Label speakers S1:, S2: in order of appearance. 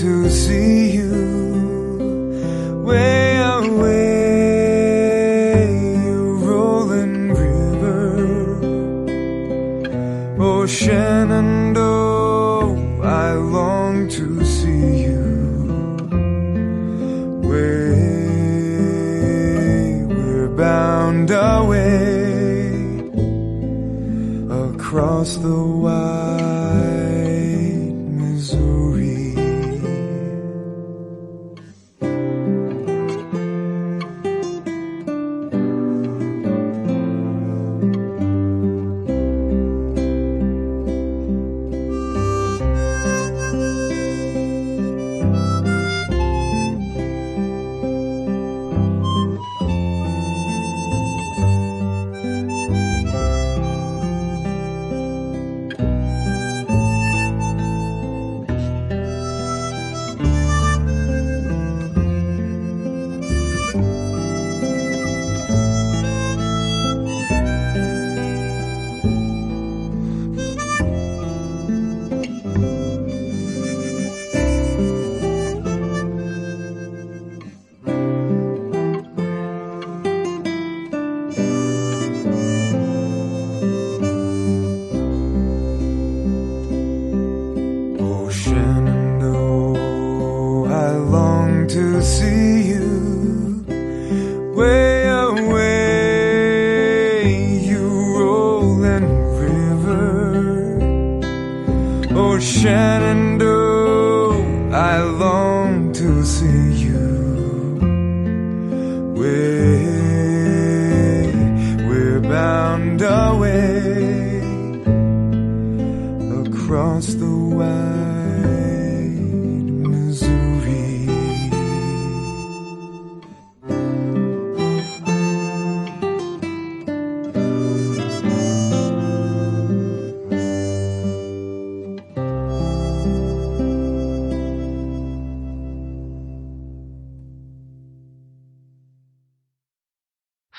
S1: To see you way away, you rolling river. Oh, Shenandoah, I long to see you way we're bound away across the wide way away, you rolling river. Oh, Shenandoah, I long to see you way we're bound away across the wide